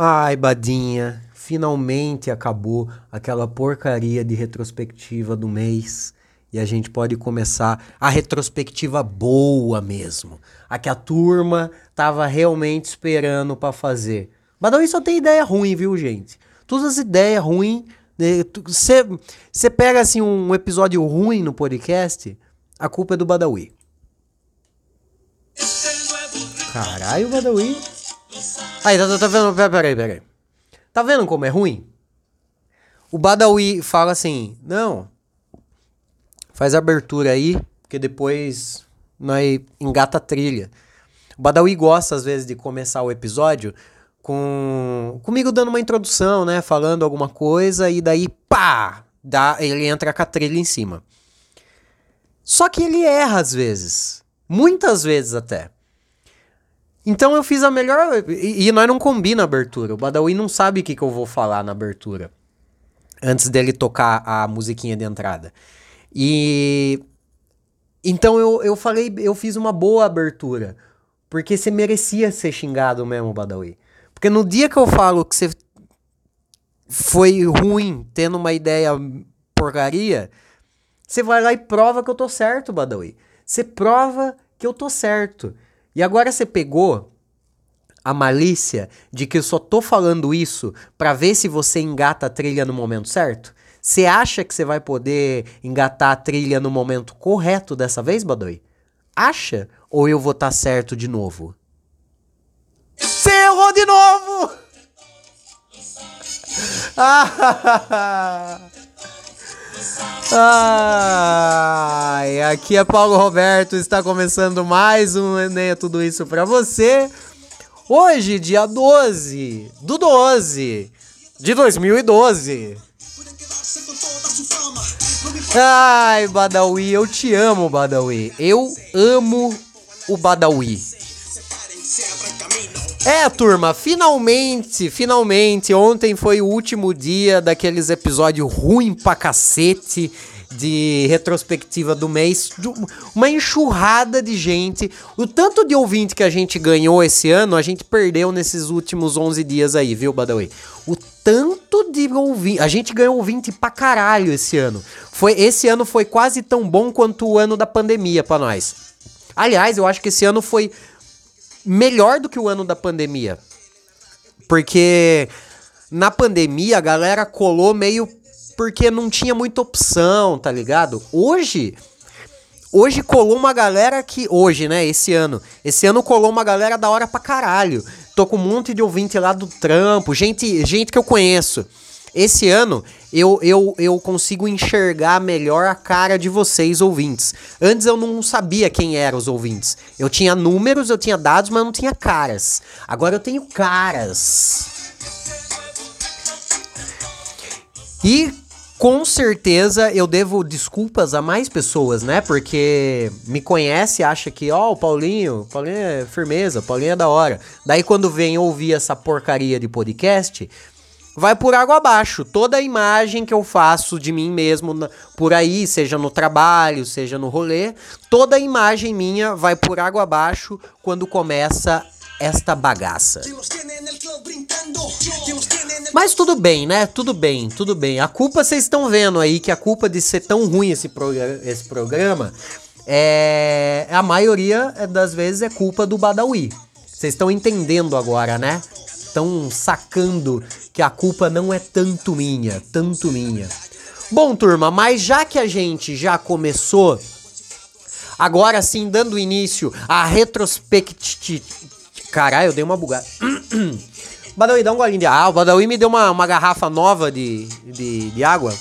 Ai, Badinha, finalmente acabou aquela porcaria de retrospectiva do mês e a gente pode começar a retrospectiva boa mesmo. A que a turma tava realmente esperando para fazer. Badawi só tem ideia ruim, viu, gente? Todas as ideias ruins. Você né, pega assim um episódio ruim no podcast, a culpa é do Badawi. Caralho, Badawi. Aí, tá, tá, tá vendo? Peraí, peraí. Tá vendo como é ruim? O Badawi fala assim: não, faz a abertura aí, porque depois nós engata a trilha. O Badawi gosta, às vezes, de começar o episódio com comigo dando uma introdução, né? Falando alguma coisa, e daí, pá! Dá, ele entra com a trilha em cima. Só que ele erra às vezes. Muitas vezes até. Então eu fiz a melhor. E, e nós não combina a abertura. O Badawi não sabe o que, que eu vou falar na abertura. Antes dele tocar a musiquinha de entrada. E. Então eu, eu falei, eu fiz uma boa abertura. Porque você merecia ser xingado mesmo, Badawi. Porque no dia que eu falo que você foi ruim tendo uma ideia porcaria, você vai lá e prova que eu tô certo, Badawi. Você prova que eu tô certo. E agora você pegou a malícia de que eu só tô falando isso para ver se você engata a trilha no momento certo? Você acha que você vai poder engatar a trilha no momento correto dessa vez, Badoi? Acha? Ou eu vou estar tá certo de novo? Você errou de novo! Ah! Ai, aqui é Paulo Roberto, está começando mais um Enem, tudo isso para você. Hoje, dia 12 do 12 de 2012. Ai, Badawi, eu te amo, Badawi. Eu amo o Badawi. É, turma, finalmente, finalmente, ontem foi o último dia daqueles episódios ruim pra cacete de retrospectiva do mês, uma enxurrada de gente. O tanto de ouvinte que a gente ganhou esse ano, a gente perdeu nesses últimos 11 dias aí, viu, Badawi? O tanto de ouvinte, a gente ganhou ouvinte pra caralho esse ano. Foi esse ano foi quase tão bom quanto o ano da pandemia para nós. Aliás, eu acho que esse ano foi melhor do que o ano da pandemia. Porque na pandemia a galera colou meio porque não tinha muita opção, tá ligado? Hoje Hoje colou uma galera que. Hoje, né? Esse ano. Esse ano colou uma galera da hora pra caralho. Tô com um monte de ouvinte lá do trampo, gente, gente que eu conheço. Esse ano eu, eu, eu consigo enxergar melhor a cara de vocês, ouvintes. Antes eu não sabia quem eram os ouvintes. Eu tinha números, eu tinha dados, mas não tinha caras. Agora eu tenho caras. E com certeza eu devo desculpas a mais pessoas, né? Porque me conhece, acha que, ó, oh, o Paulinho, Paulinho é firmeza, Paulinho é da hora. Daí quando vem ouvir essa porcaria de podcast, vai por água abaixo. Toda a imagem que eu faço de mim mesmo por aí, seja no trabalho, seja no rolê, toda a imagem minha vai por água abaixo quando começa esta bagaça. Mas tudo bem, né? Tudo bem, tudo bem. A culpa vocês estão vendo aí que a culpa de ser tão ruim esse, programa, esse programa é a maioria das vezes é culpa do Badawi. Vocês estão entendendo agora, né? Estão sacando que a culpa não é tanto minha, tanto minha. Bom, turma, mas já que a gente já começou, agora sim, dando início à retrospectiva. Caralho, eu dei uma bugada. Badawi, dá um golinho de água. Ah, o Badawi me deu uma, uma garrafa nova de, de, de água.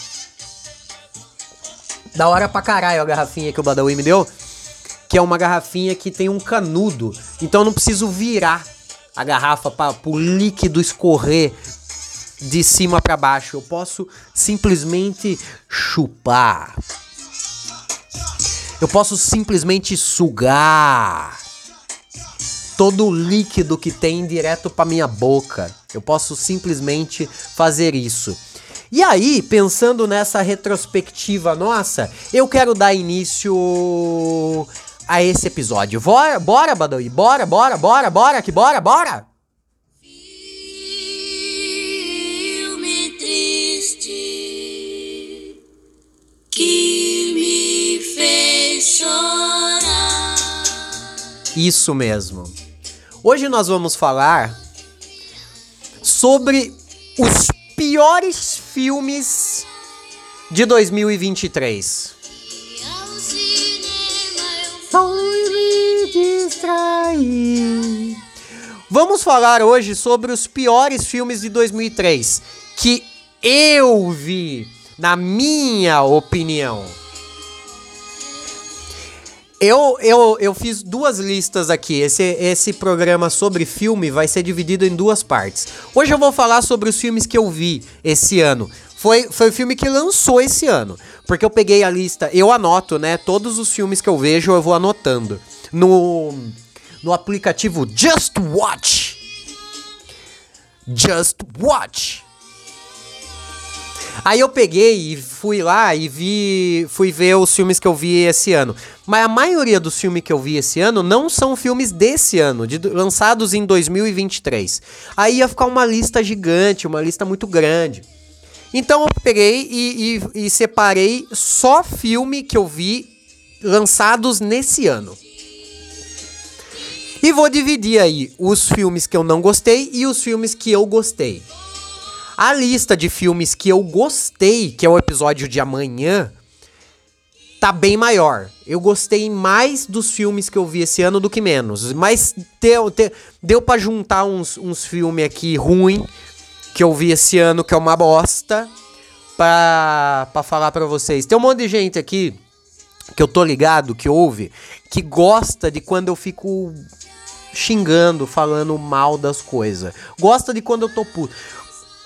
Da hora pra caralho a garrafinha que o Badawi me deu. Que é uma garrafinha que tem um canudo. Então eu não preciso virar a garrafa para o líquido escorrer de cima para baixo. Eu posso simplesmente chupar. Eu posso simplesmente sugar todo o líquido que tem direto para minha boca. Eu posso simplesmente fazer isso. E aí, pensando nessa retrospectiva nossa, eu quero dar início a esse episódio. Bora, bora, Badawi, bora, bora, bora, bora, que bora, bora! Filme triste que me fez chorar. Isso mesmo. Hoje nós vamos falar sobre os piores filmes de 2023. Vamos falar hoje sobre os piores filmes de 2003 que eu vi, na minha opinião. Eu, eu, eu fiz duas listas aqui. Esse, esse programa sobre filme vai ser dividido em duas partes. Hoje eu vou falar sobre os filmes que eu vi esse ano. Foi, foi o filme que lançou esse ano. Porque eu peguei a lista, eu anoto, né? Todos os filmes que eu vejo eu vou anotando. No, no aplicativo Just Watch. Just Watch. Aí eu peguei e fui lá e vi, fui ver os filmes que eu vi esse ano. Mas a maioria dos filmes que eu vi esse ano não são filmes desse ano, de, lançados em 2023. Aí ia ficar uma lista gigante, uma lista muito grande. Então eu peguei e, e, e separei só filme que eu vi lançados nesse ano. E vou dividir aí os filmes que eu não gostei e os filmes que eu gostei. A lista de filmes que eu gostei, que é o episódio de amanhã, tá bem maior. Eu gostei mais dos filmes que eu vi esse ano do que menos. Mas deu, deu, pra juntar uns, uns filmes aqui ruim que eu vi esse ano, que é uma bosta, pra, pra falar pra vocês. Tem um monte de gente aqui que eu tô ligado, que ouve, que gosta de quando eu fico xingando, falando mal das coisas. Gosta de quando eu tô puto.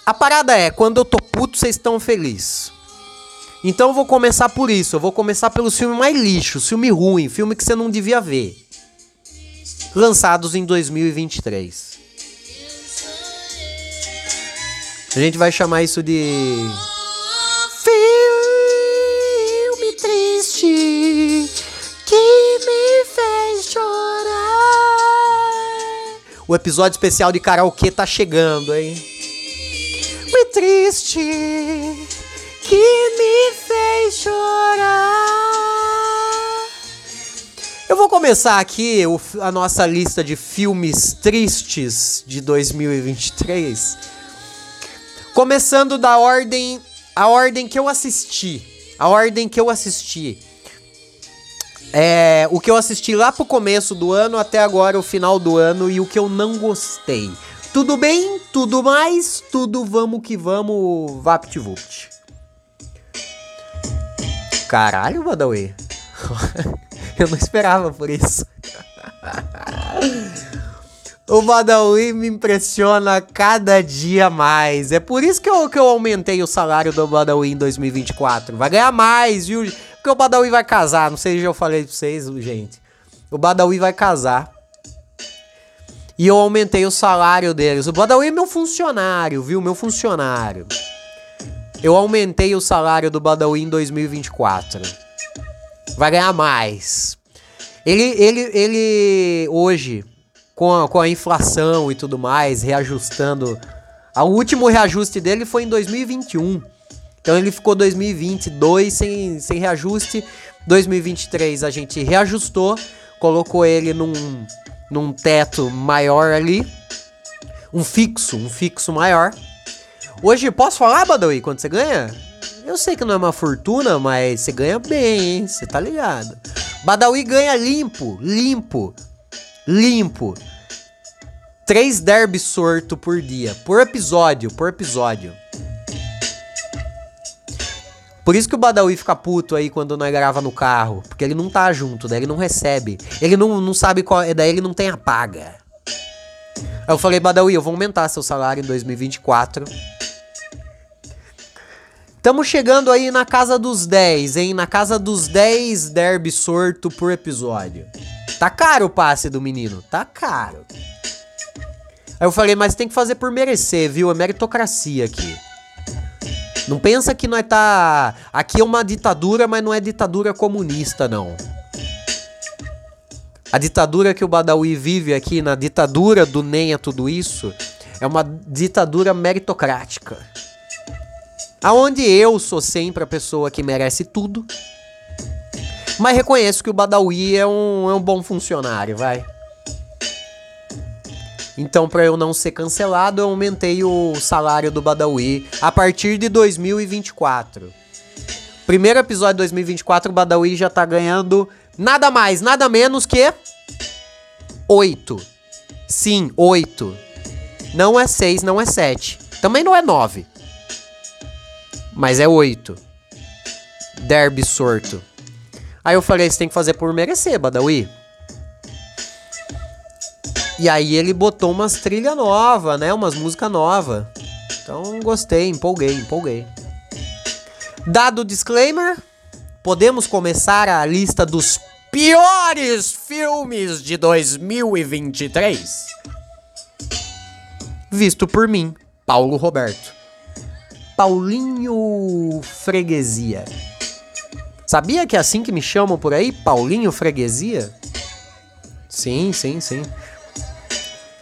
A parada é, quando eu tô puto, vocês estão felizes. Então eu vou começar por isso. Eu vou começar pelo filme mais lixo, filme ruim, filme que você não devia ver. Lançados em 2023. A gente vai chamar isso de. Filme triste que me fez chorar. O episódio especial de karaokê tá chegando, hein? triste que me fez chorar. Eu vou começar aqui a nossa lista de filmes tristes de 2023. Começando da ordem, a ordem que eu assisti, a ordem que eu assisti. É, o que eu assisti lá pro começo do ano até agora o final do ano e o que eu não gostei. Tudo bem, tudo mais, tudo vamos que vamos, VaptVupt. Caralho, Badawi. Eu não esperava por isso. o Badawi me impressiona cada dia mais. É por isso que eu, que eu aumentei o salário do Badawi em 2024. Vai ganhar mais, viu? Porque o Badawi vai casar. Não sei se eu falei pra vocês, gente. O Badawi vai casar. E eu aumentei o salário deles. O Badawi é meu funcionário, viu? Meu funcionário. Eu aumentei o salário do Badawi em 2024. Vai ganhar mais. Ele, ele, ele hoje, com a, com a inflação e tudo mais, reajustando. O último reajuste dele foi em 2021. Então ele ficou 2022 sem, sem reajuste. 2023 a gente reajustou, colocou ele num num teto maior ali. Um fixo, um fixo maior. Hoje, posso falar, Badawi, quanto você ganha? Eu sei que não é uma fortuna, mas você ganha bem, hein? Você tá ligado. Badawi ganha limpo, limpo, limpo. Três derby sorto por dia, por episódio, por episódio. Por isso que o Badawi fica puto aí quando nós grava no carro. Porque ele não tá junto, daí ele não recebe. Ele não, não sabe qual. Daí ele não tem a paga. Aí eu falei, Badawi, eu vou aumentar seu salário em 2024. Estamos chegando aí na casa dos 10, hein? Na casa dos 10 derby sorto por episódio. Tá caro o passe do menino, tá caro. Aí eu falei, mas tem que fazer por merecer, viu? É meritocracia aqui. Não pensa que nós tá. Aqui é uma ditadura, mas não é ditadura comunista, não. A ditadura que o Badawi vive aqui, na ditadura do nem a tudo isso, é uma ditadura meritocrática. Aonde eu sou sempre a pessoa que merece tudo. Mas reconheço que o Badawi é um, é um bom funcionário, vai. Então, para eu não ser cancelado, eu aumentei o salário do Badawi a partir de 2024. Primeiro episódio de 2024, o Badawi já tá ganhando nada mais, nada menos que 8. Sim, 8. Não é 6, não é 7. Também não é 9. Mas é 8. Derby sorto. Aí eu falei, você tem que fazer por merecer, Badawi. E aí ele botou umas trilha nova, né? Umas música nova. Então gostei, empolguei, empolguei. Dado o disclaimer, podemos começar a lista dos piores filmes de 2023. Visto por mim, Paulo Roberto. Paulinho Freguesia. Sabia que é assim que me chamam por aí? Paulinho Freguesia? Sim, sim, sim.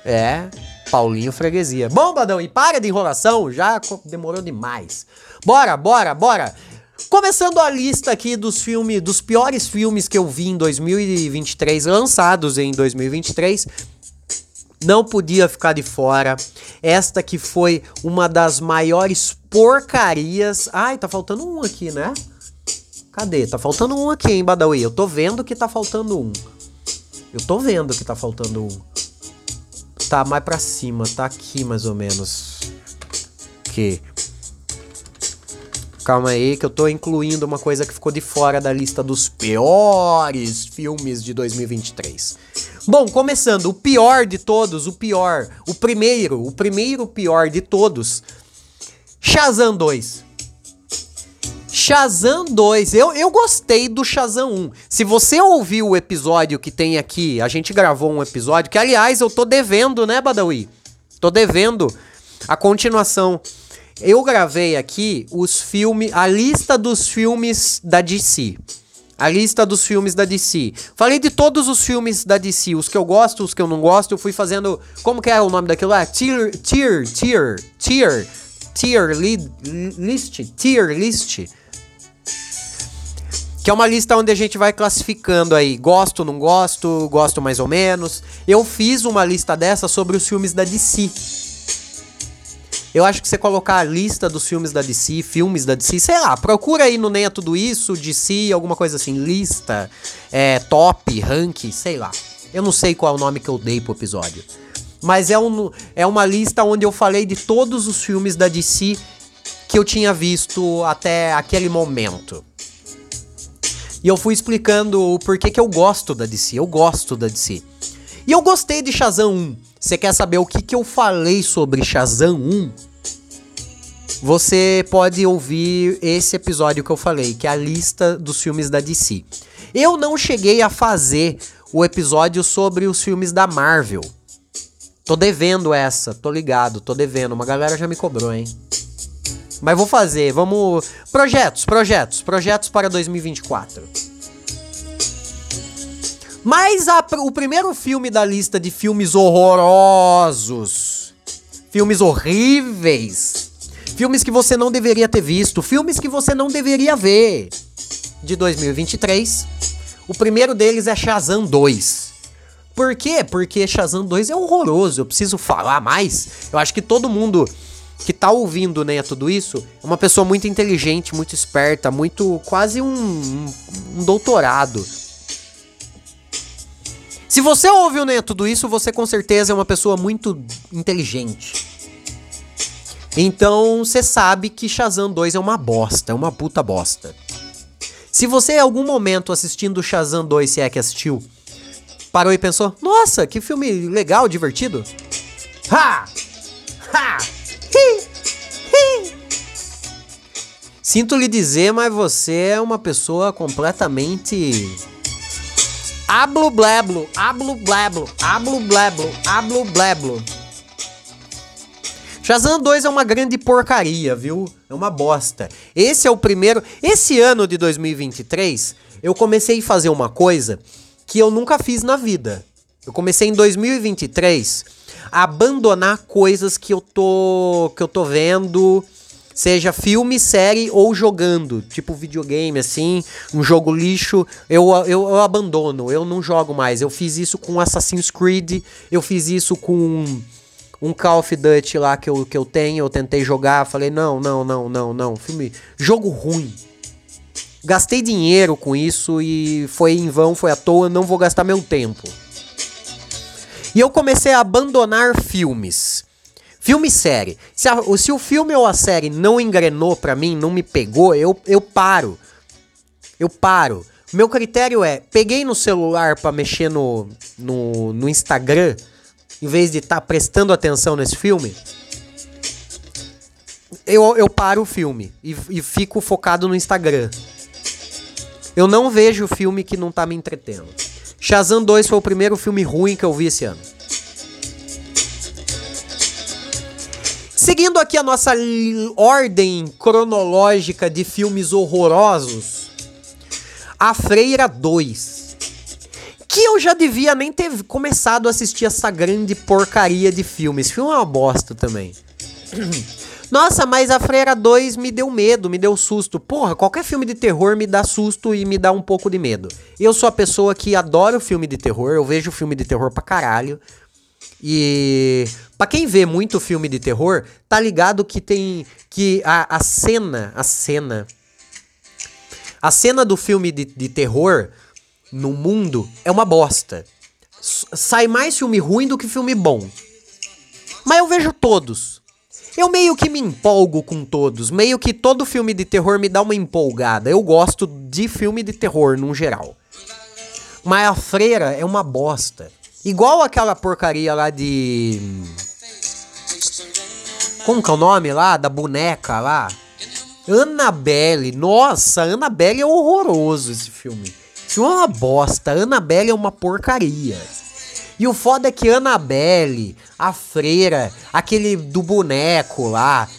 É, Paulinho Freguesia. Bom, Badão, e para de enrolação, já demorou demais. Bora, bora, bora. Começando a lista aqui dos filmes, dos piores filmes que eu vi em 2023, lançados em 2023, não podia ficar de fora. Esta que foi uma das maiores porcarias. Ai, tá faltando um aqui, né? Cadê? Tá faltando um aqui, hein, Badawi? Eu tô vendo que tá faltando um. Eu tô vendo que tá faltando um. Tá mais pra cima, tá aqui mais ou menos. Que. Calma aí, que eu tô incluindo uma coisa que ficou de fora da lista dos piores filmes de 2023. Bom, começando, o pior de todos, o pior, o primeiro, o primeiro pior de todos. Shazam 2. Shazam 2. Eu, eu gostei do Shazam 1. Se você ouviu o episódio que tem aqui, a gente gravou um episódio, que aliás eu tô devendo, né, Badawi? Tô devendo a continuação. Eu gravei aqui os filmes, a lista dos filmes da DC. A lista dos filmes da DC. Falei de todos os filmes da DC, os que eu gosto, os que eu não gosto. Eu fui fazendo. Como que é o nome daquilo lá? Tier, tier, tier, tier, tier list, tier list que é uma lista onde a gente vai classificando aí, gosto, não gosto, gosto mais ou menos. Eu fiz uma lista dessa sobre os filmes da DC. Eu acho que você colocar a lista dos filmes da DC, filmes da DC, sei lá, procura aí no Neia Tudo Isso, DC, alguma coisa assim, lista, é, top, rank, sei lá. Eu não sei qual é o nome que eu dei pro episódio. Mas é, um, é uma lista onde eu falei de todos os filmes da DC que eu tinha visto até aquele momento. E eu fui explicando o porquê que eu gosto da DC. Eu gosto da DC. E eu gostei de Shazam 1. Você quer saber o que, que eu falei sobre Shazam 1? Você pode ouvir esse episódio que eu falei, que é a lista dos filmes da DC. Eu não cheguei a fazer o episódio sobre os filmes da Marvel. Tô devendo essa, tô ligado, tô devendo. Uma galera já me cobrou, hein? Mas vou fazer, vamos. Projetos, projetos, projetos para 2024. Mas a, o primeiro filme da lista de filmes horrorosos, filmes horríveis, filmes que você não deveria ter visto, filmes que você não deveria ver, de 2023. O primeiro deles é Shazam 2. Por quê? Porque Shazam 2 é horroroso, eu preciso falar mais. Eu acho que todo mundo que tá ouvindo, né, tudo isso, é uma pessoa muito inteligente, muito esperta, muito quase um, um doutorado. Se você ouviu, né, tudo isso, você com certeza é uma pessoa muito inteligente. Então, você sabe que Shazam 2 é uma bosta, é uma puta bosta. Se você em algum momento assistindo Shazam 2, se é que assistiu, parou e pensou: "Nossa, que filme legal, divertido". Ha! Ha! Sinto lhe dizer, mas você é uma pessoa completamente. Ablo bleblo, ablo bleblo, ablo bleblo, ablo bleblo. Shazam 2 é uma grande porcaria, viu? É uma bosta. Esse é o primeiro. Esse ano de 2023, eu comecei a fazer uma coisa que eu nunca fiz na vida. Eu comecei em 2023 a abandonar coisas que eu tô que eu tô vendo Seja filme, série ou jogando. Tipo videogame, assim, um jogo lixo, eu, eu, eu abandono, eu não jogo mais. Eu fiz isso com Assassin's Creed, eu fiz isso com um Call of Duty lá que eu, que eu tenho, eu tentei jogar, falei, não, não, não, não, não. Filme. Jogo ruim. Gastei dinheiro com isso e foi em vão, foi à toa, não vou gastar meu tempo. E eu comecei a abandonar filmes. Filme e série. Se, a, se, o filme ou a série não engrenou pra mim, não me pegou, eu, eu paro. Eu paro. Meu critério é, peguei no celular pra mexer no, no, no Instagram, em vez de estar tá prestando atenção nesse filme, eu, eu paro o filme e, e fico focado no Instagram. Eu não vejo filme que não tá me entretendo. Shazam 2 foi o primeiro filme ruim que eu vi esse ano. Seguindo aqui a nossa ordem cronológica de filmes horrorosos, A Freira 2. Que eu já devia nem ter começado a assistir essa grande porcaria de filme. Esse filme é uma bosta também. Nossa, mas a Freira 2 me deu medo, me deu susto. Porra, qualquer filme de terror me dá susto e me dá um pouco de medo. Eu sou a pessoa que adora filme de terror, eu vejo filme de terror pra caralho. E para quem vê muito filme de terror, tá ligado que tem que a, a cena, a cena a cena do filme de, de terror no mundo é uma bosta. Sai mais filme ruim do que filme bom. Mas eu vejo todos. Eu meio que me empolgo com todos. Meio que todo filme de terror me dá uma empolgada. Eu gosto de filme de terror no geral. Mas a freira é uma bosta. Igual aquela porcaria lá de. Como que é o nome lá? Da boneca lá? Annabelle. Nossa, Annabelle é horroroso esse filme. Esse filme é uma bosta. Annabelle é uma porcaria. E o foda é que Annabelle, a freira, aquele do boneco lá.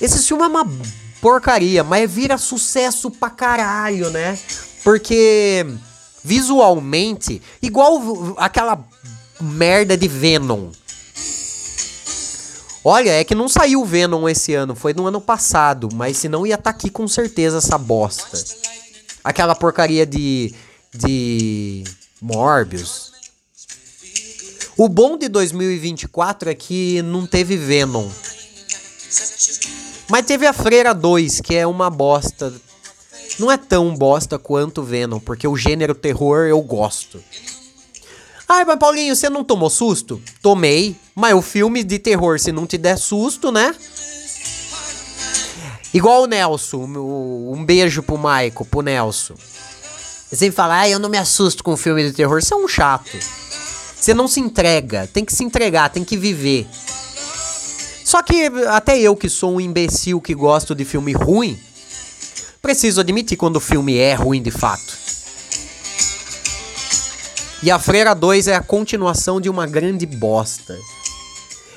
Esse filme é uma porcaria, mas vira sucesso pra caralho, né? Porque visualmente, igual aquela merda de Venom. Olha, é que não saiu Venom esse ano, foi no ano passado, mas senão ia estar tá aqui com certeza essa bosta. Aquela porcaria de de Morbius. O bom de 2024 é que não teve Venom. Mas teve a Freira 2, que é uma bosta não é tão bosta quanto Venom, porque o gênero terror eu gosto. Ai, mas Paulinho, você não tomou susto? Tomei, mas o filme de terror, se não te der susto, né? Igual o Nelson, um beijo pro Maico, pro Nelson. Você fala, ah, eu não me assusto com filme de terror, você é um chato. Você não se entrega, tem que se entregar, tem que viver. Só que até eu que sou um imbecil que gosto de filme ruim, preciso admitir quando o filme é ruim de fato. E a Freira 2 é a continuação de uma grande bosta.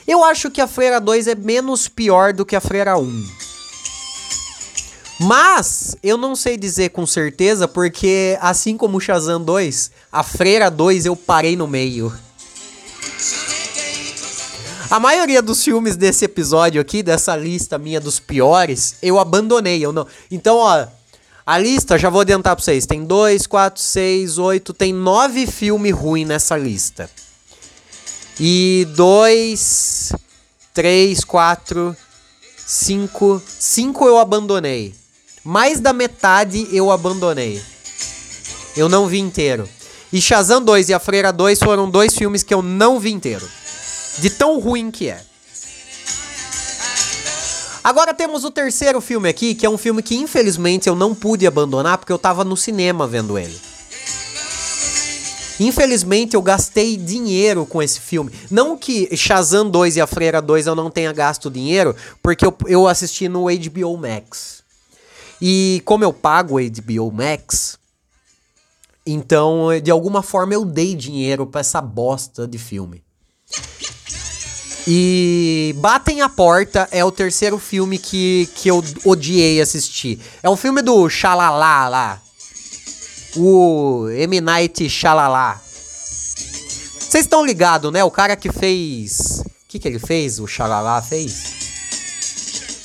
Eu acho que a Freira 2 é menos pior do que a Freira 1. Mas eu não sei dizer com certeza, porque assim como o Shazam 2, a Freira 2 eu parei no meio. A maioria dos filmes desse episódio aqui, dessa lista minha dos piores, eu abandonei. Eu não. Então, ó, a lista, já vou adiantar pra vocês. Tem 2, 4, 6, 8, tem 9 filmes ruins nessa lista. E 2, 3, 4, 5. 5 eu abandonei. Mais da metade eu abandonei. Eu não vi inteiro. E Shazam 2 e A Freira 2 foram dois filmes que eu não vi inteiro. De tão ruim que é. Agora temos o terceiro filme aqui, que é um filme que infelizmente eu não pude abandonar porque eu tava no cinema vendo ele. Infelizmente eu gastei dinheiro com esse filme. Não que Shazam 2 e A Freira 2 eu não tenha gasto dinheiro, porque eu, eu assisti no HBO Max. E como eu pago o HBO Max, então de alguma forma eu dei dinheiro para essa bosta de filme. E Batem a Porta é o terceiro filme que, que eu odiei assistir. É um filme do Xalala lá. O M. Night Xalala. Vocês estão ligados, né? O cara que fez. O que, que ele fez? O Xalala fez?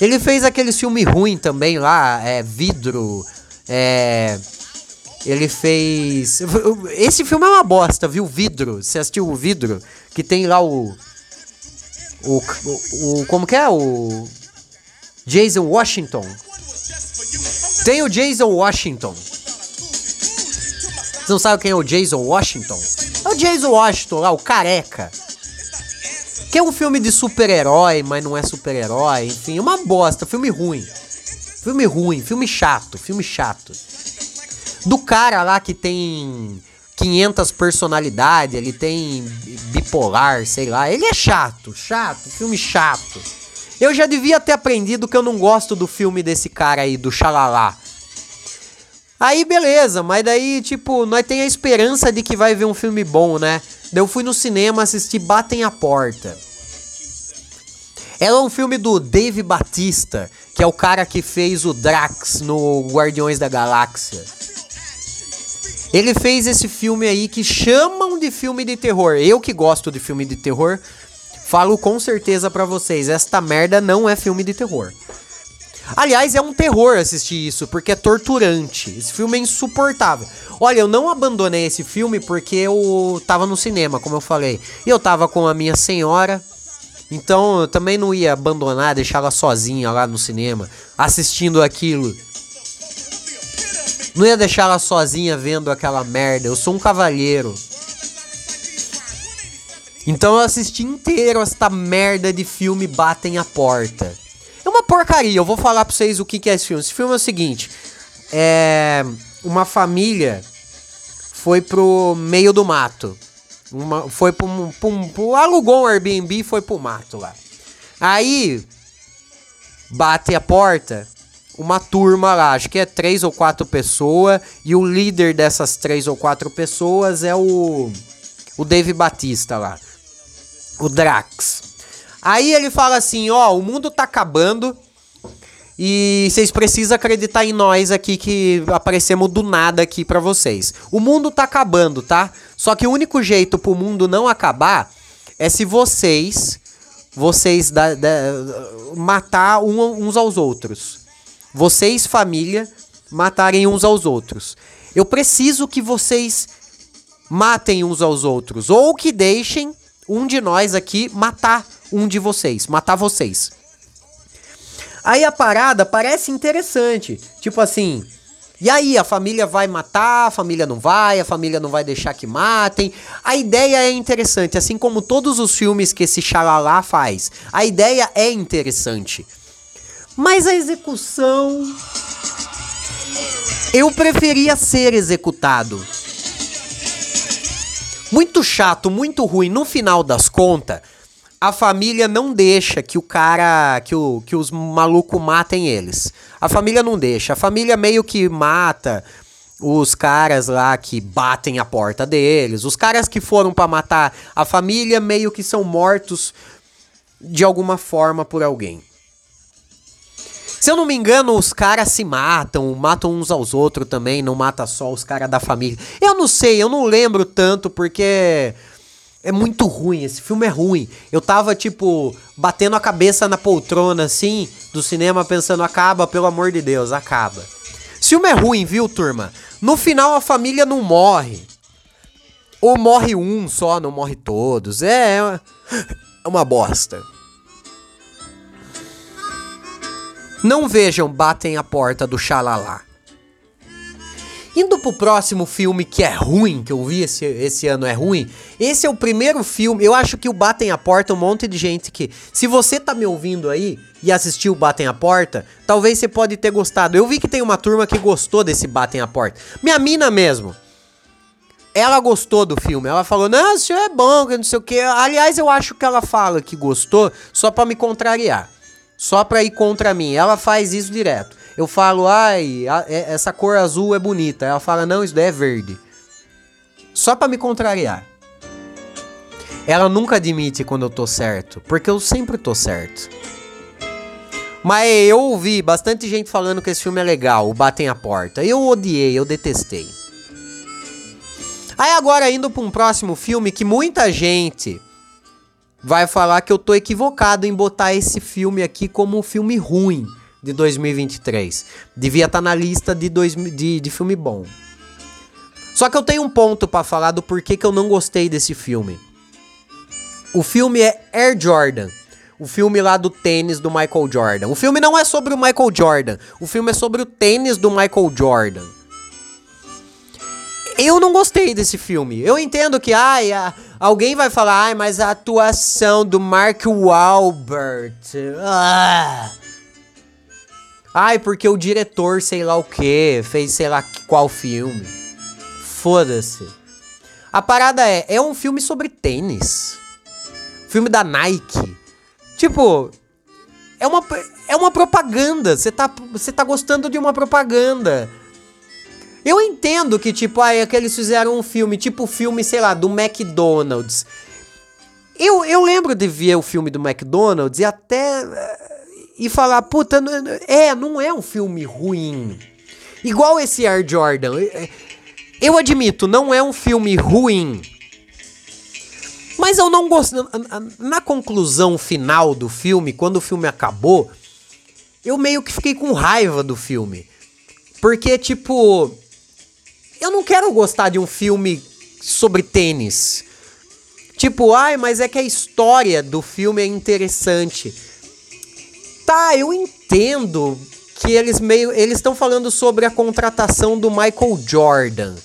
Ele fez aquele filme ruim também lá, é Vidro. É. Ele fez. Esse filme é uma bosta, viu? Vidro. Você assistiu o Vidro? Que tem lá o. O. o, como que é? O. Jason Washington. Tem o Jason Washington. Você não sabe quem é o Jason Washington? É o Jason Washington lá, o careca. Que é um filme de super-herói, mas não é super-herói. Enfim, é uma bosta. Filme ruim. Filme ruim, filme chato, filme chato. Do cara lá que tem 500 personalidades, ele tem bipolar, sei lá. Ele é chato, chato, filme chato. Eu já devia ter aprendido que eu não gosto do filme desse cara aí, do Xalala. Aí beleza, mas daí, tipo, nós tem a esperança de que vai ver um filme bom, né? Eu fui no cinema assistir Batem a Porta. Ela é um filme do Dave Batista, que é o cara que fez o Drax no Guardiões da Galáxia. Ele fez esse filme aí que chamam de filme de terror. Eu que gosto de filme de terror, falo com certeza para vocês, esta merda não é filme de terror. Aliás, é um terror assistir isso, porque é torturante. Esse filme é insuportável. Olha, eu não abandonei esse filme porque eu tava no cinema, como eu falei. E eu tava com a minha senhora. Então eu também não ia abandonar, deixar ela sozinha lá no cinema, assistindo aquilo. Não ia deixar ela sozinha vendo aquela merda. Eu sou um cavalheiro. Então eu assisti inteiro esta merda de filme Batem a Porta. Porcaria, eu vou falar pra vocês o que, que é esse filme. Esse filme é o seguinte: é. Uma família foi pro meio do mato. Uma, foi pro, pro, pro, Alugou um Airbnb e foi pro mato lá. Aí. Bate a porta. Uma turma lá, acho que é três ou quatro pessoas. E o líder dessas três ou quatro pessoas é o. O Dave Batista lá. O Drax. Aí ele fala assim: ó, o mundo tá acabando. E vocês precisam acreditar em nós aqui que aparecemos do nada aqui para vocês. O mundo tá acabando, tá? Só que o único jeito pro mundo não acabar é se vocês vocês da, da, matar um, uns aos outros. Vocês, família, matarem uns aos outros. Eu preciso que vocês matem uns aos outros ou que deixem um de nós aqui matar um de vocês, matar vocês. Aí a parada parece interessante. Tipo assim, e aí, a família vai matar, a família não vai, a família não vai deixar que matem. A ideia é interessante, assim como todos os filmes que esse xalalá faz. A ideia é interessante. Mas a execução. Eu preferia ser executado. Muito chato, muito ruim. No final das contas, a família não deixa que o cara, que, o, que os malucos matem eles. A família não deixa. A família meio que mata os caras lá que batem a porta deles. Os caras que foram para matar a família meio que são mortos de alguma forma por alguém. Se eu não me engano, os caras se matam, matam uns aos outros também, não mata só os caras da família. Eu não sei, eu não lembro tanto porque é muito ruim, esse filme é ruim. Eu tava, tipo, batendo a cabeça na poltrona, assim, do cinema, pensando, acaba, pelo amor de Deus, acaba. Esse filme é ruim, viu, turma? No final a família não morre. Ou morre um só, não morre todos. É, é uma bosta. Não vejam Batem a Porta do Xalala. Indo pro próximo filme que é ruim, que eu vi esse, esse ano é ruim. Esse é o primeiro filme. Eu acho que o Batem a Porta, um monte de gente que. Se você tá me ouvindo aí e assistiu Batem a Porta, talvez você pode ter gostado. Eu vi que tem uma turma que gostou desse Batem a Porta. Minha mina mesmo. Ela gostou do filme. Ela falou: Não, isso é bom, que não sei o que. Aliás, eu acho que ela fala que gostou só para me contrariar. Só pra ir contra mim. Ela faz isso direto. Eu falo, ai, a, é, essa cor azul é bonita. Ela fala, não, isso daí é verde. Só para me contrariar. Ela nunca admite quando eu tô certo, porque eu sempre tô certo. Mas eu ouvi bastante gente falando que esse filme é legal, o Batem a Porta. Eu odiei, eu detestei. Aí agora indo para um próximo filme que muita gente vai falar que eu tô equivocado em botar esse filme aqui como um filme ruim de 2023. Devia estar tá na lista de, dois, de, de filme bom. Só que eu tenho um ponto para falar do porquê que eu não gostei desse filme. O filme é Air Jordan. O filme lá do tênis do Michael Jordan. O filme não é sobre o Michael Jordan. O filme é sobre o tênis do Michael Jordan. Eu não gostei desse filme. Eu entendo que, ai, a, alguém vai falar, ai, mas a atuação do Mark Wahlberg. Ah. Ai, porque o diretor, sei lá o que, fez sei lá qual filme. Foda-se. A parada é, é um filme sobre tênis. Filme da Nike. Tipo, é uma, é uma propaganda. Você tá, você tá gostando de uma propaganda. Eu entendo que, tipo, ah, é que eles fizeram um filme, tipo filme, sei lá, do McDonald's. Eu, eu lembro de ver o filme do McDonald's e até. E falar, puta, é, não é um filme ruim. Igual esse Air Jordan. Eu admito, não é um filme ruim. Mas eu não gosto. Na conclusão final do filme, quando o filme acabou, eu meio que fiquei com raiva do filme. Porque, tipo eu não quero gostar de um filme sobre tênis. Tipo, ai, mas é que a história do filme é interessante. Tá, eu entendo que eles meio eles estão falando sobre a contratação do Michael Jordan.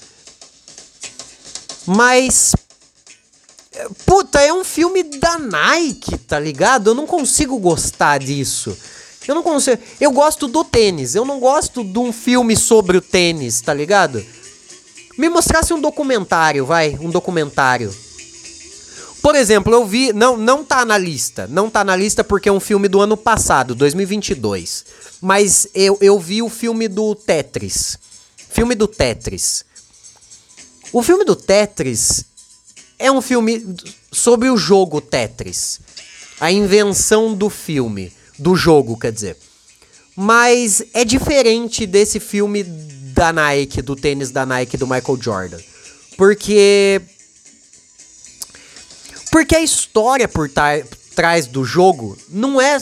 Mas puta, é um filme da Nike, tá ligado? Eu não consigo gostar disso. Eu não consigo. Eu gosto do tênis. Eu não gosto de um filme sobre o tênis, tá ligado? Me mostrasse um documentário, vai, um documentário. Por exemplo, eu vi, não, não tá na lista, não tá na lista porque é um filme do ano passado, 2022. Mas eu, eu vi o filme do Tetris. Filme do Tetris. O filme do Tetris é um filme sobre o jogo Tetris. A invenção do filme, do jogo, quer dizer. Mas é diferente desse filme da Nike, do tênis da Nike do Michael Jordan. Porque. Porque a história por trás do jogo não é.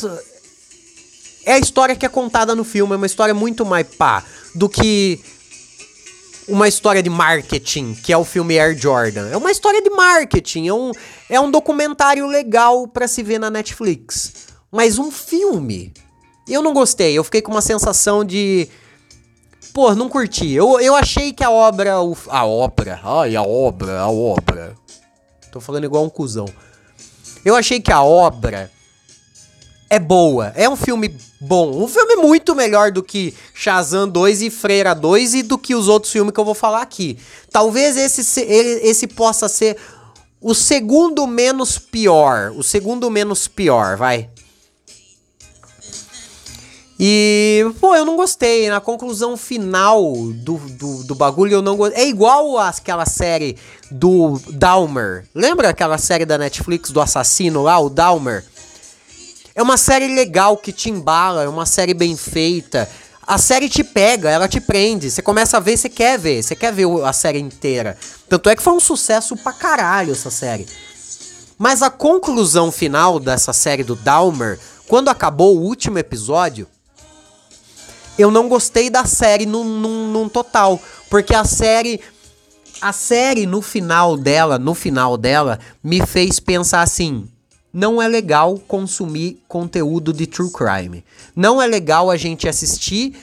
É a história que é contada no filme, é uma história muito mais pá do que uma história de marketing, que é o filme Air Jordan. É uma história de marketing, é um, é um documentário legal para se ver na Netflix. Mas um filme, eu não gostei, eu fiquei com uma sensação de Pô, não curti. Eu, eu achei que a obra. A obra. Ai, a obra, a obra. Tô falando igual um cuzão. Eu achei que a obra é boa. É um filme bom. Um filme muito melhor do que Shazam 2 e Freira 2 e do que os outros filmes que eu vou falar aqui. Talvez esse, esse possa ser o segundo menos pior. O segundo menos pior, vai. E, pô, eu não gostei. Na conclusão final do, do, do bagulho, eu não gostei. É igual aquela série do Dahmer. Lembra aquela série da Netflix do assassino lá, o Dahmer? É uma série legal que te embala, é uma série bem feita. A série te pega, ela te prende. Você começa a ver, você quer ver, você quer ver a série inteira. Tanto é que foi um sucesso pra caralho essa série. Mas a conclusão final dessa série do Dahmer, quando acabou o último episódio, eu não gostei da série num, num, num total. Porque a série. A série, no final dela, no final dela, me fez pensar assim. Não é legal consumir conteúdo de true crime. Não é legal a gente assistir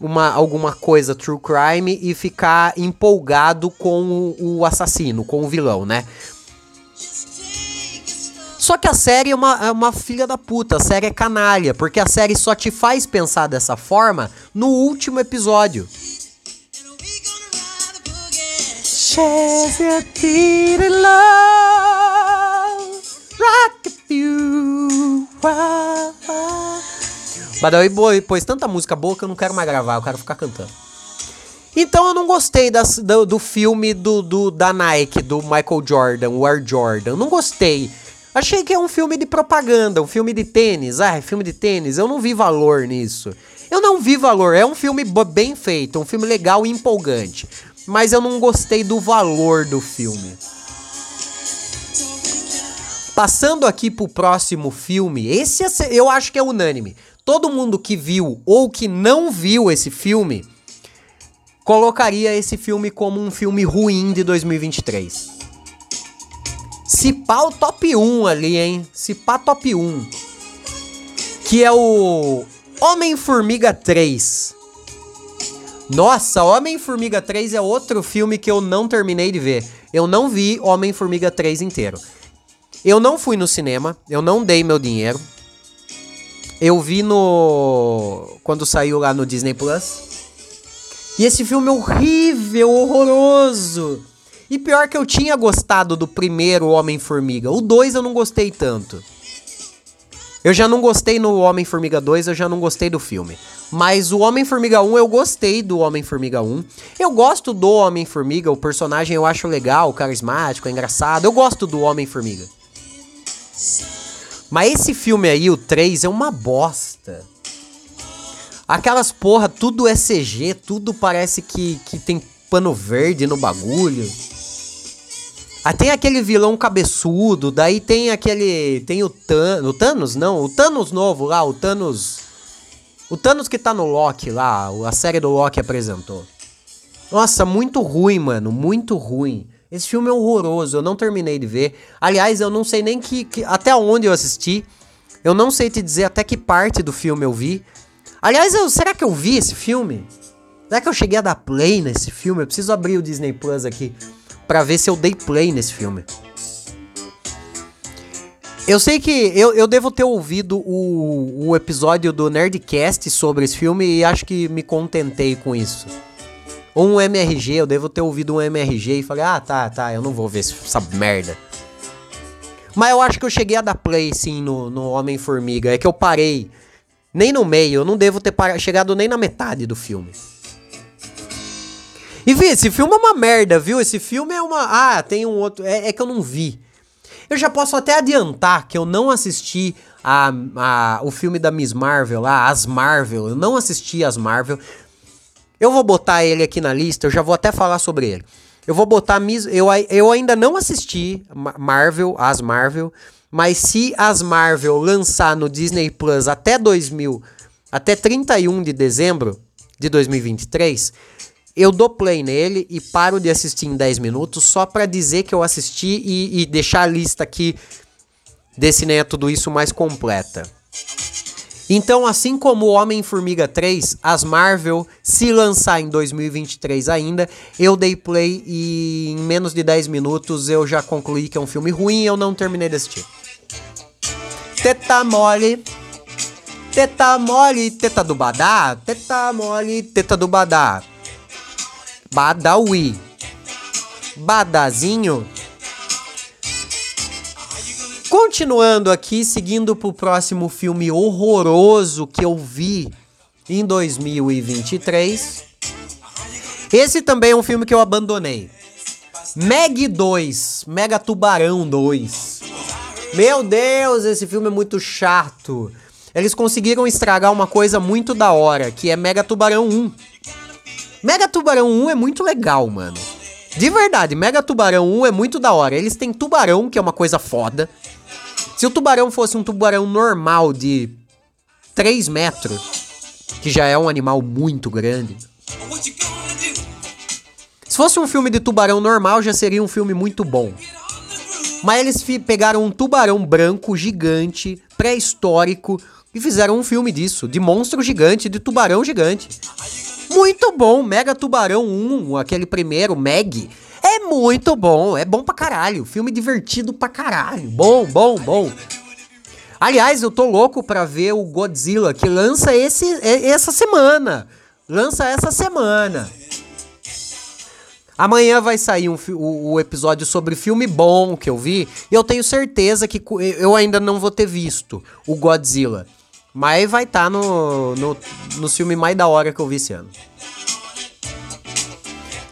uma, alguma coisa true crime e ficar empolgado com o, o assassino, com o vilão, né? Só que a série é uma, é uma filha da puta, a série é canalha, porque a série só te faz pensar dessa forma no último episódio. Badawi Boy pôs tanta música boa que eu não quero mais gravar, eu quero ficar cantando. Então eu não gostei das, do, do filme do, do, da Nike, do Michael Jordan, o Air Jordan. Não gostei. Achei que é um filme de propaganda, um filme de tênis. Ah, filme de tênis. Eu não vi valor nisso. Eu não vi valor. É um filme bem feito, um filme legal e empolgante. Mas eu não gostei do valor do filme. Passando aqui pro próximo filme, esse eu acho que é unânime. Todo mundo que viu ou que não viu esse filme colocaria esse filme como um filme ruim de 2023. Se pá o top 1 ali, hein? Se pá top 1. Que é o Homem-Formiga 3. Nossa, Homem-Formiga 3 é outro filme que eu não terminei de ver. Eu não vi Homem-Formiga 3 inteiro. Eu não fui no cinema, eu não dei meu dinheiro. Eu vi no. Quando saiu lá no Disney Plus. E esse filme é horrível, horroroso. E pior que eu tinha gostado do primeiro Homem-Formiga. O 2 eu não gostei tanto. Eu já não gostei no Homem-Formiga 2, eu já não gostei do filme. Mas o Homem-Formiga 1 eu gostei do Homem-Formiga 1. Eu gosto do Homem-Formiga, o personagem eu acho legal, carismático, é engraçado. Eu gosto do Homem-Formiga. Mas esse filme aí, o 3, é uma bosta. Aquelas porra, tudo é CG, tudo parece que, que tem pano verde no bagulho. Ah, tem aquele vilão cabeçudo, daí tem aquele. Tem o Thanos. O Thanos? Não, o Thanos novo lá, o Thanos. O Thanos que tá no Loki lá, a série do Loki apresentou. Nossa, muito ruim, mano, muito ruim. Esse filme é horroroso, eu não terminei de ver. Aliás, eu não sei nem que, que, até onde eu assisti. Eu não sei te dizer até que parte do filme eu vi. Aliás, eu, será que eu vi esse filme? Será que eu cheguei a dar play nesse filme? Eu preciso abrir o Disney Plus aqui para ver se eu dei play nesse filme. Eu sei que eu, eu devo ter ouvido o, o episódio do Nerdcast sobre esse filme e acho que me contentei com isso. Um MRG, eu devo ter ouvido um MRG e falei, ah, tá, tá, eu não vou ver essa merda. Mas eu acho que eu cheguei a dar play, sim, no, no Homem-Formiga. É que eu parei nem no meio, eu não devo ter chegado nem na metade do filme. E vi, esse filme é uma merda, viu? Esse filme é uma. Ah, tem um outro. É, é que eu não vi. Eu já posso até adiantar que eu não assisti a, a, o filme da Miss Marvel lá, As Marvel. Eu não assisti As Marvel. Eu vou botar ele aqui na lista, eu já vou até falar sobre ele. Eu vou botar Miss. Eu, eu ainda não assisti Marvel, As Marvel. Mas se As Marvel lançar no Disney Plus até 2000, até 31 de dezembro de 2023 eu dou play nele e paro de assistir em 10 minutos só para dizer que eu assisti e, e, deixar a lista aqui desse Nem é Tudo Isso mais completa. Então, assim como Homem-Formiga 3, as Marvel, se lançar em 2023 ainda, eu dei play e em menos de 10 minutos eu já concluí que é um filme ruim e eu não terminei de assistir. Teta mole, teta mole, teta do badá, teta mole, teta do badá. Badawi. Badazinho. Continuando aqui, seguindo pro próximo filme horroroso que eu vi em 2023. Esse também é um filme que eu abandonei. Meg 2, Mega Tubarão 2. Meu Deus, esse filme é muito chato. Eles conseguiram estragar uma coisa muito da hora, que é Mega Tubarão 1. Mega Tubarão 1 é muito legal, mano. De verdade, Mega Tubarão 1 é muito da hora. Eles têm tubarão, que é uma coisa foda. Se o tubarão fosse um tubarão normal de 3 metros, que já é um animal muito grande. Se fosse um filme de tubarão normal, já seria um filme muito bom. Mas eles pegaram um tubarão branco gigante, pré-histórico, e fizeram um filme disso, de monstro gigante, de tubarão gigante. Muito bom, Mega Tubarão 1, aquele primeiro, Meg. É muito bom, é bom pra caralho. Filme divertido pra caralho. Bom, bom, bom. Aliás, eu tô louco pra ver o Godzilla, que lança esse, essa semana. Lança essa semana. Amanhã vai sair um, o, o, episódio sobre filme bom que eu vi. E eu tenho certeza que eu ainda não vou ter visto o Godzilla. Mas vai estar tá no, no, no filme mais da hora que eu vi esse ano.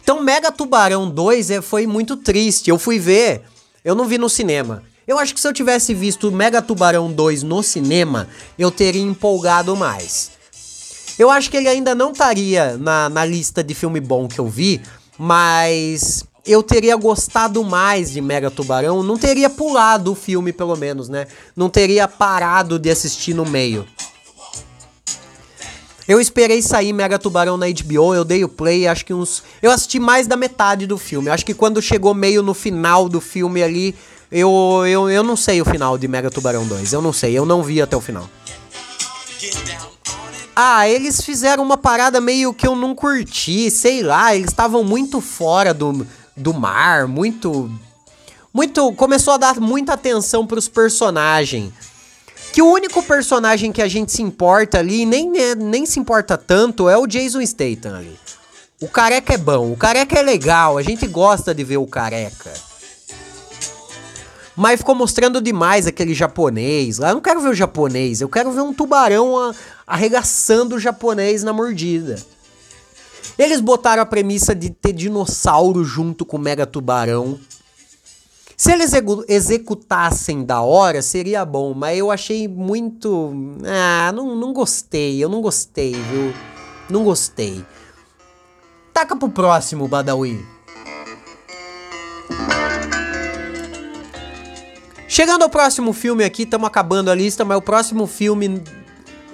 Então, Mega Tubarão 2 é, foi muito triste. Eu fui ver, eu não vi no cinema. Eu acho que se eu tivesse visto Mega Tubarão 2 no cinema, eu teria empolgado mais. Eu acho que ele ainda não estaria na, na lista de filme bom que eu vi, mas eu teria gostado mais de Mega Tubarão, não teria pulado o filme, pelo menos, né? Não teria parado de assistir no meio. Eu esperei sair Mega Tubarão na HBO, eu dei o play, acho que uns. Eu assisti mais da metade do filme. Acho que quando chegou meio no final do filme ali, eu, eu, eu não sei o final de Mega Tubarão 2. Eu não sei, eu não vi até o final. Ah, eles fizeram uma parada meio que eu não curti, sei lá, eles estavam muito fora do, do mar, muito. Muito. Começou a dar muita atenção pros personagens. Que o único personagem que a gente se importa ali, nem, nem se importa tanto, é o Jason Statham ali. O careca é bom, o careca é legal, a gente gosta de ver o careca. Mas ficou mostrando demais aquele japonês lá. Eu não quero ver o japonês, eu quero ver um tubarão arregaçando o japonês na mordida. Eles botaram a premissa de ter dinossauro junto com mega tubarão. Se eles executassem da hora, seria bom, mas eu achei muito. Ah, não, não gostei, eu não gostei, viu? Não gostei. Taca pro próximo, Badawi. Chegando ao próximo filme aqui, estamos acabando a lista, mas o próximo filme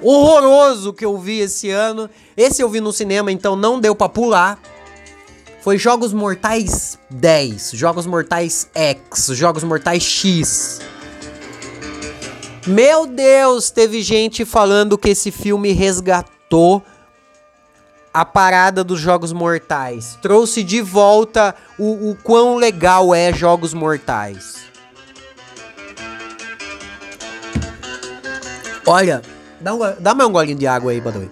horroroso que eu vi esse ano. Esse eu vi no cinema, então não deu pra pular foi Jogos Mortais 10, Jogos Mortais X, Jogos Mortais X. Meu Deus, teve gente falando que esse filme resgatou a parada dos Jogos Mortais. Trouxe de volta o, o quão legal é Jogos Mortais. Olha, dá, um, dá mais um golinho de água aí, Badoi.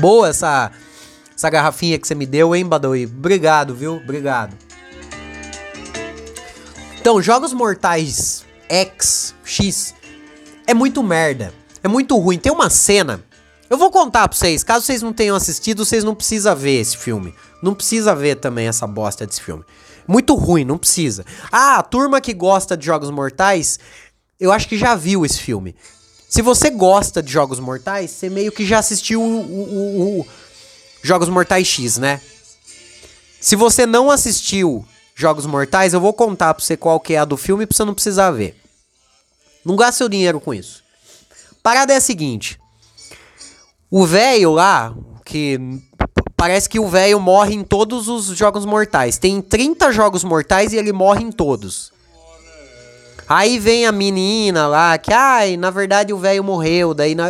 Boa essa, essa garrafinha que você me deu, hein, Badawi? Obrigado, viu? Obrigado. Então, Jogos Mortais X, X, é muito merda. É muito ruim. Tem uma cena. Eu vou contar pra vocês. Caso vocês não tenham assistido, vocês não precisam ver esse filme. Não precisa ver também essa bosta desse filme. Muito ruim, não precisa. Ah, a turma que gosta de Jogos Mortais, eu acho que já viu esse filme. Se você gosta de Jogos Mortais, você meio que já assistiu o, o, o Jogos Mortais X, né? Se você não assistiu Jogos Mortais, eu vou contar pra você qual que é a do filme pra você não precisar ver. Não gaste seu dinheiro com isso. Parada é a seguinte. O velho lá, que parece que o velho morre em todos os jogos mortais. Tem 30 jogos mortais e ele morre em todos. Aí vem a menina lá, que, ai, na verdade o velho morreu. Daí na,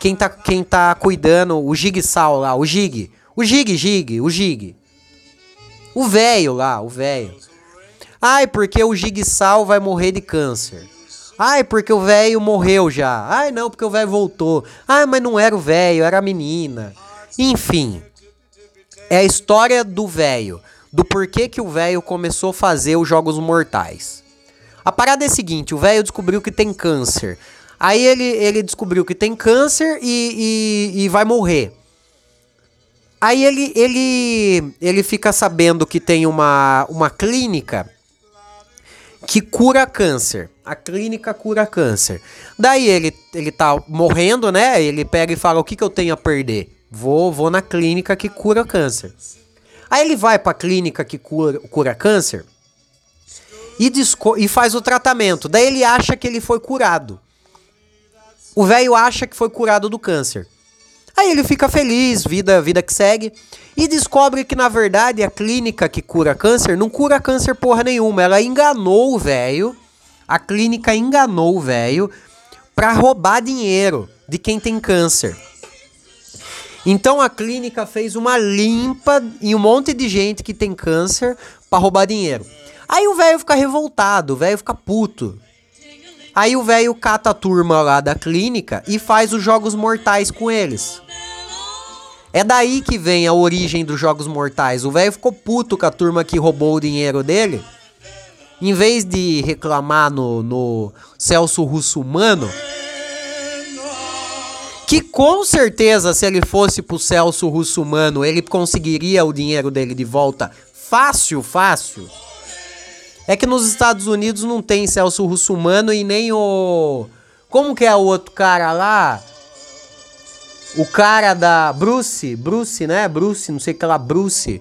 quem, tá, quem tá cuidando, o Sal lá, o Gig. O Gig, Gig, o Gig. O velho lá, o velho. Ai, porque o Sal vai morrer de câncer. Ai, porque o velho morreu já. Ai, não, porque o velho voltou. Ai, mas não era o velho, era a menina. Enfim. É a história do velho. Do porquê que o velho começou a fazer os Jogos Mortais. A parada é a seguinte: o velho descobriu que tem câncer. Aí ele, ele descobriu que tem câncer e, e, e vai morrer. Aí ele, ele, ele fica sabendo que tem uma, uma clínica que cura câncer. A clínica cura câncer. Daí ele, ele tá morrendo, né? Ele pega e fala: O que, que eu tenho a perder? Vou, vou na clínica que cura câncer. Aí ele vai pra clínica que cura, cura câncer e, e faz o tratamento. Daí ele acha que ele foi curado. O velho acha que foi curado do câncer. Aí ele fica feliz, vida, vida que segue, e descobre que na verdade a clínica que cura câncer não cura câncer porra nenhuma. Ela enganou o velho. A clínica enganou o velho para roubar dinheiro de quem tem câncer. Então a clínica fez uma limpa em um monte de gente que tem câncer para roubar dinheiro. Aí o velho fica revoltado, o velho fica puto. Aí o velho cata a turma lá da clínica e faz os jogos mortais com eles. É daí que vem a origem dos jogos mortais. O velho ficou puto com a turma que roubou o dinheiro dele. Em vez de reclamar no, no Celso Russumano, que com certeza se ele fosse pro Celso Russumano, ele conseguiria o dinheiro dele de volta fácil, fácil. É que nos Estados Unidos não tem Celso Russumano e nem o. Como que é o outro cara lá? o cara da Bruce, Bruce, né? Bruce, não sei o que lá, Bruce,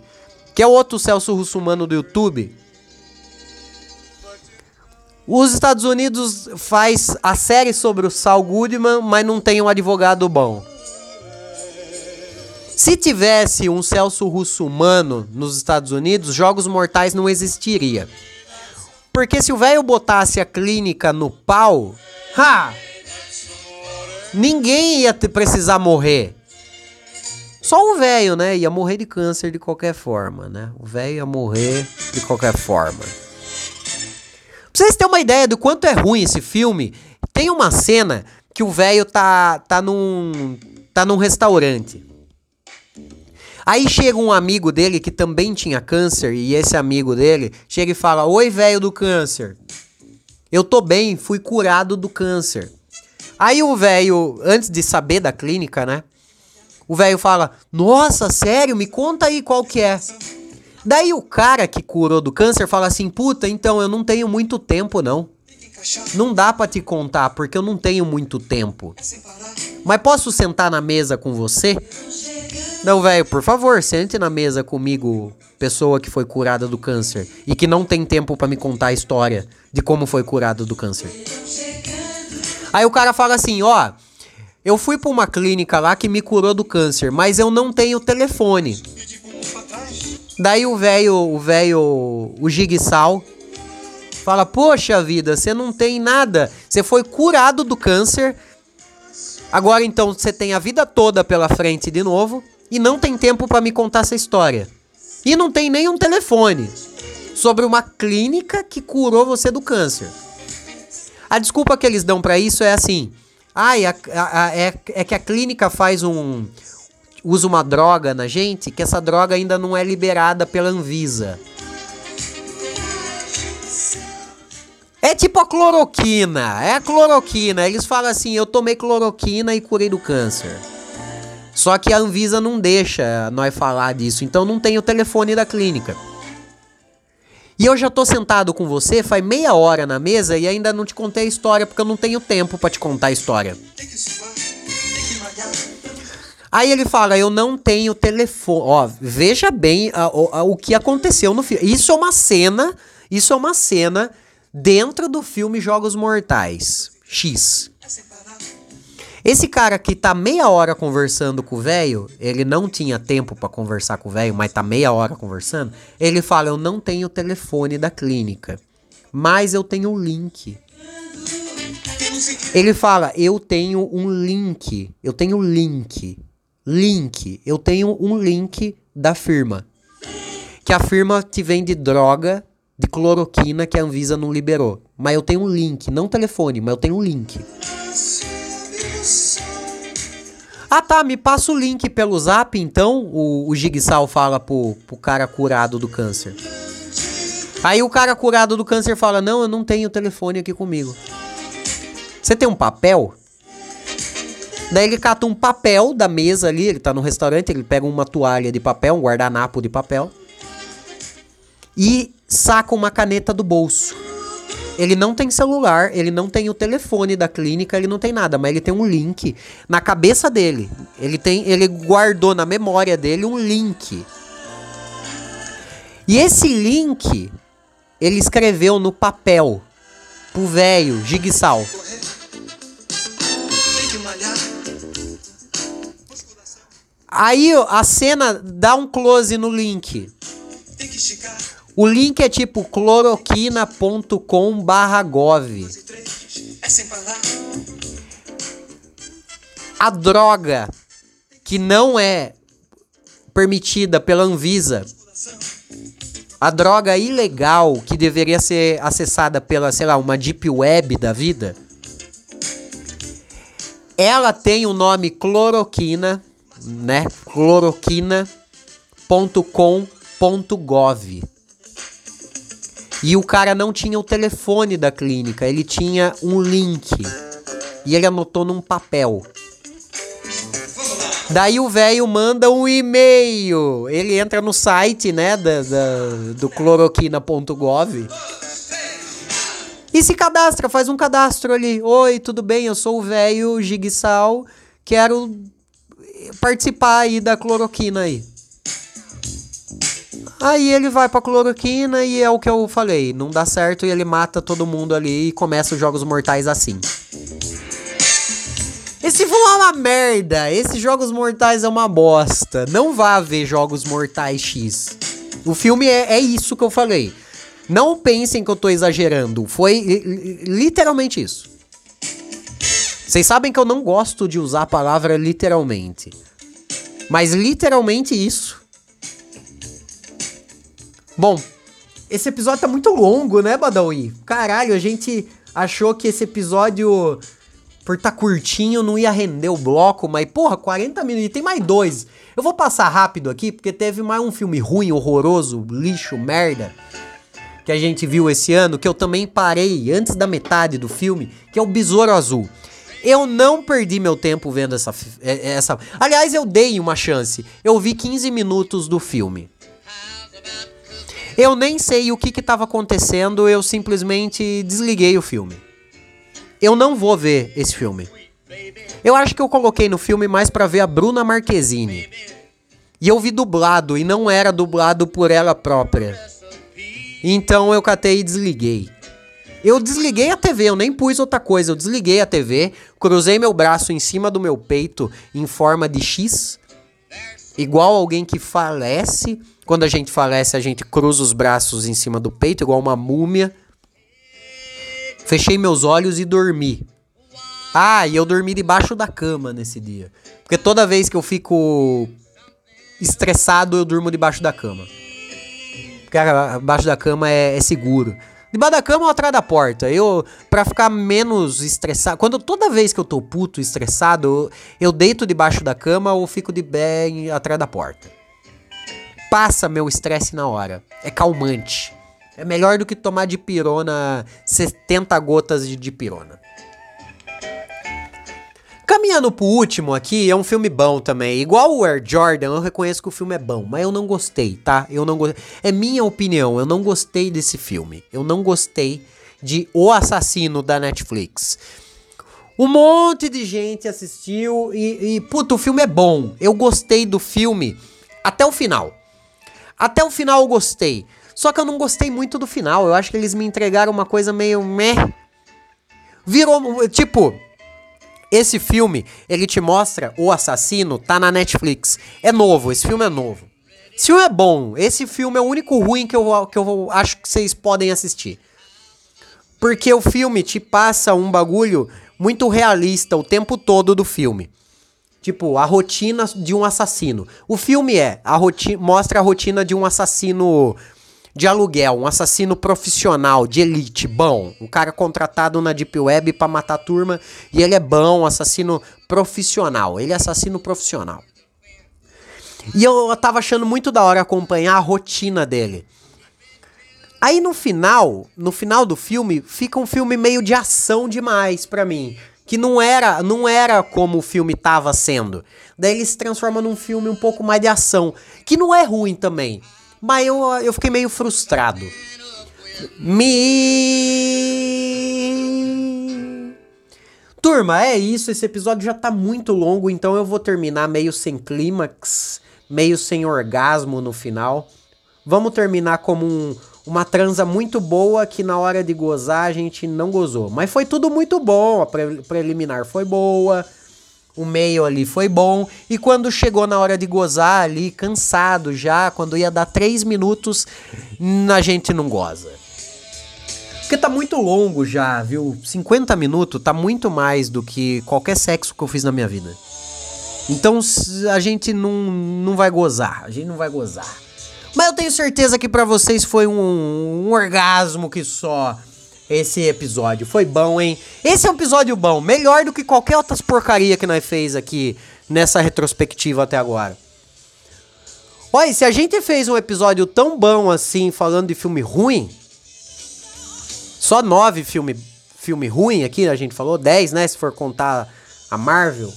que é o outro Celso Russumano do YouTube. Os Estados Unidos faz a série sobre o Saul Goodman, mas não tem um advogado bom. Se tivesse um Celso Russumano nos Estados Unidos, Jogos Mortais não existiria. Porque se o velho botasse a clínica no pau, ha! Ninguém ia precisar morrer. Só o velho, né? Ia morrer de câncer de qualquer forma, né? O velho ia morrer de qualquer forma. Pra vocês terem uma ideia do quanto é ruim esse filme, tem uma cena que o velho tá, tá, num, tá num restaurante. Aí chega um amigo dele que também tinha câncer, e esse amigo dele chega e fala: Oi, velho do câncer. Eu tô bem, fui curado do câncer. Aí o velho, antes de saber da clínica, né? O velho fala: Nossa, sério? Me conta aí qual que é. Daí o cara que curou do câncer fala assim: Puta, então eu não tenho muito tempo, não. Não dá para te contar porque eu não tenho muito tempo. Mas posso sentar na mesa com você? Não, velho, por favor, sente na mesa comigo, pessoa que foi curada do câncer e que não tem tempo para me contar a história de como foi curada do câncer. Aí o cara fala assim, ó, eu fui para uma clínica lá que me curou do câncer, mas eu não tenho telefone. Daí o velho, o velho, o Gigsal fala: "Poxa vida, você não tem nada. Você foi curado do câncer. Agora então você tem a vida toda pela frente de novo e não tem tempo para me contar essa história. E não tem nenhum telefone sobre uma clínica que curou você do câncer. A desculpa que eles dão para isso é assim: ai, a, a, a, é, é que a clínica faz um. Usa uma droga na gente que essa droga ainda não é liberada pela Anvisa. É tipo a cloroquina, é a cloroquina. Eles falam assim: eu tomei cloroquina e curei do câncer. Só que a Anvisa não deixa nós falar disso, então não tem o telefone da clínica. E eu já tô sentado com você faz meia hora na mesa e ainda não te contei a história porque eu não tenho tempo para te contar a história. Aí ele fala: Eu não tenho telefone. Ó, veja bem a, a, o que aconteceu no filme. Isso é uma cena. Isso é uma cena dentro do filme Jogos Mortais X. Esse cara que tá meia hora conversando com o velho, ele não tinha tempo para conversar com o velho, mas tá meia hora conversando. Ele fala: Eu não tenho o telefone da clínica, mas eu tenho o link. Ele fala: Eu tenho um link. Eu tenho link. Link. Eu tenho um link da firma. Que a firma te vende droga de cloroquina que a Anvisa não liberou. Mas eu tenho um link, não telefone, mas eu tenho um link. Ah tá, me passa o link pelo zap então, o, o Gigsal fala pro, pro cara curado do câncer. Aí o cara curado do câncer fala: Não, eu não tenho telefone aqui comigo. Você tem um papel? Daí ele cata um papel da mesa ali, ele tá no restaurante, ele pega uma toalha de papel, um guardanapo de papel. E saca uma caneta do bolso. Ele não tem celular, ele não tem o telefone da clínica, ele não tem nada, mas ele tem um link na cabeça dele. Ele tem, ele guardou na memória dele um link. E esse link ele escreveu no papel pro velho Gigsal. Aí a cena dá um close no link. O link é tipo cloroquina.com barra gov. A droga que não é permitida pela Anvisa, a droga ilegal que deveria ser acessada pela, sei lá, uma deep web da vida, ela tem o nome cloroquina, né? cloroquina.com.gov. E o cara não tinha o telefone da clínica, ele tinha um link. E ele anotou num papel. Daí o velho manda um e-mail. Ele entra no site, né, da, da do cloroquina.gov. E se cadastra, faz um cadastro ali. Oi, tudo bem? Eu sou o velho Gigsal. Quero participar aí da cloroquina aí. Aí ele vai pra cloroquina e é o que eu falei, não dá certo e ele mata todo mundo ali e começa os jogos mortais assim. Esse filme é uma merda. Esses Jogos Mortais é uma bosta. Não vá ver Jogos Mortais X. O filme é, é isso que eu falei. Não pensem que eu tô exagerando. Foi literalmente isso. Vocês sabem que eu não gosto de usar a palavra literalmente. Mas literalmente isso. Bom, esse episódio tá muito longo, né, Badawi? Caralho, a gente achou que esse episódio por tá curtinho, não ia render o bloco, mas porra, 40 minutos, e tem mais dois. Eu vou passar rápido aqui, porque teve mais um filme ruim, horroroso, lixo, merda, que a gente viu esse ano, que eu também parei antes da metade do filme, que é o Besouro Azul. Eu não perdi meu tempo vendo essa, é, essa. Aliás, eu dei uma chance. Eu vi 15 minutos do filme. Eu nem sei o que estava acontecendo, eu simplesmente desliguei o filme eu não vou ver esse filme. Eu acho que eu coloquei no filme mais para ver a Bruna Marquezine. E eu vi dublado e não era dublado por ela própria. Então eu catei e desliguei. Eu desliguei a TV, eu nem pus outra coisa. Eu desliguei a TV, cruzei meu braço em cima do meu peito em forma de X, igual alguém que falece. Quando a gente falece, a gente cruza os braços em cima do peito, igual uma múmia. Fechei meus olhos e dormi. Ah, e eu dormi debaixo da cama nesse dia. Porque toda vez que eu fico estressado, eu durmo debaixo da cama. Porque debaixo da cama é, é seguro. Debaixo da cama ou atrás da porta. Eu, pra ficar menos estressado. Quando toda vez que eu tô puto, estressado, eu, deito debaixo da cama ou fico de bem atrás da porta. Passa meu estresse na hora. É calmante. É melhor do que tomar de pirona 70 gotas de dipirona. Caminhando pro último aqui, é um filme bom também. Igual o Air Jordan, eu reconheço que o filme é bom, mas eu não gostei, tá? Eu não gostei. É minha opinião, eu não gostei desse filme. Eu não gostei de O Assassino da Netflix. Um monte de gente assistiu e, e puto, o filme é bom. Eu gostei do filme até o final. Até o final eu gostei. Só que eu não gostei muito do final. Eu acho que eles me entregaram uma coisa meio meh. Virou, tipo, esse filme, ele te mostra o assassino, tá na Netflix. É novo, esse filme é novo. Esse filme é bom. Esse filme é o único ruim que eu, que eu acho que vocês podem assistir. Porque o filme te passa um bagulho muito realista o tempo todo do filme. Tipo, a rotina de um assassino. O filme é, a mostra a rotina de um assassino de aluguel, um assassino profissional, de elite, bom. Um cara contratado na Deep Web para matar turma e ele é bom, assassino profissional. Ele é assassino profissional. E eu tava achando muito da hora acompanhar a rotina dele. Aí no final, no final do filme, fica um filme meio de ação demais para mim, que não era, não era como o filme tava sendo. Daí ele se transforma num filme um pouco mais de ação, que não é ruim também. Mas eu, eu fiquei meio frustrado. Me. Turma, é isso. Esse episódio já tá muito longo, então eu vou terminar meio sem clímax, meio sem orgasmo no final. Vamos terminar como um, uma transa muito boa que na hora de gozar a gente não gozou. Mas foi tudo muito bom. A pre preliminar foi boa o meio ali foi bom. E quando chegou na hora de gozar ali, cansado já, quando ia dar 3 minutos, a gente não goza. Porque tá muito longo já, viu? 50 minutos tá muito mais do que qualquer sexo que eu fiz na minha vida. Então a gente não, não vai gozar, a gente não vai gozar. Mas eu tenho certeza que para vocês foi um, um orgasmo que só esse episódio. Foi bom, hein? Esse é um episódio bom, melhor do que qualquer outras porcaria que nós fez aqui nessa retrospectiva até agora. Olha, se a gente fez um episódio tão bom assim, falando de filme ruim, só nove filme, filme ruim aqui, a gente falou, dez, né, se for contar a Marvel.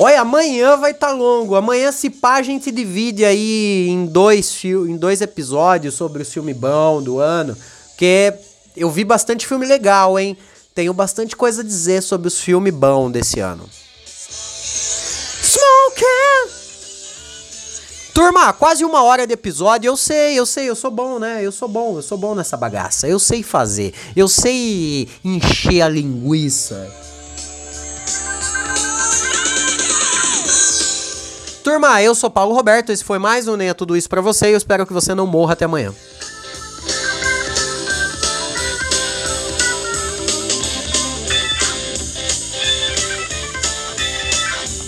Olha, amanhã vai estar tá longo. Amanhã, se pá, a gente divide aí em dois, em dois episódios sobre o filme bom do ano. Porque eu vi bastante filme legal, hein? Tenho bastante coisa a dizer sobre os filmes bons desse ano. can. Turma, quase uma hora de episódio. Eu sei, eu sei, eu sou bom, né? Eu sou bom, eu sou bom nessa bagaça. Eu sei fazer. Eu sei encher a linguiça. Turma, eu sou Paulo Roberto. Esse foi mais um Nem é Tudo Isso pra você. Eu espero que você não morra até amanhã.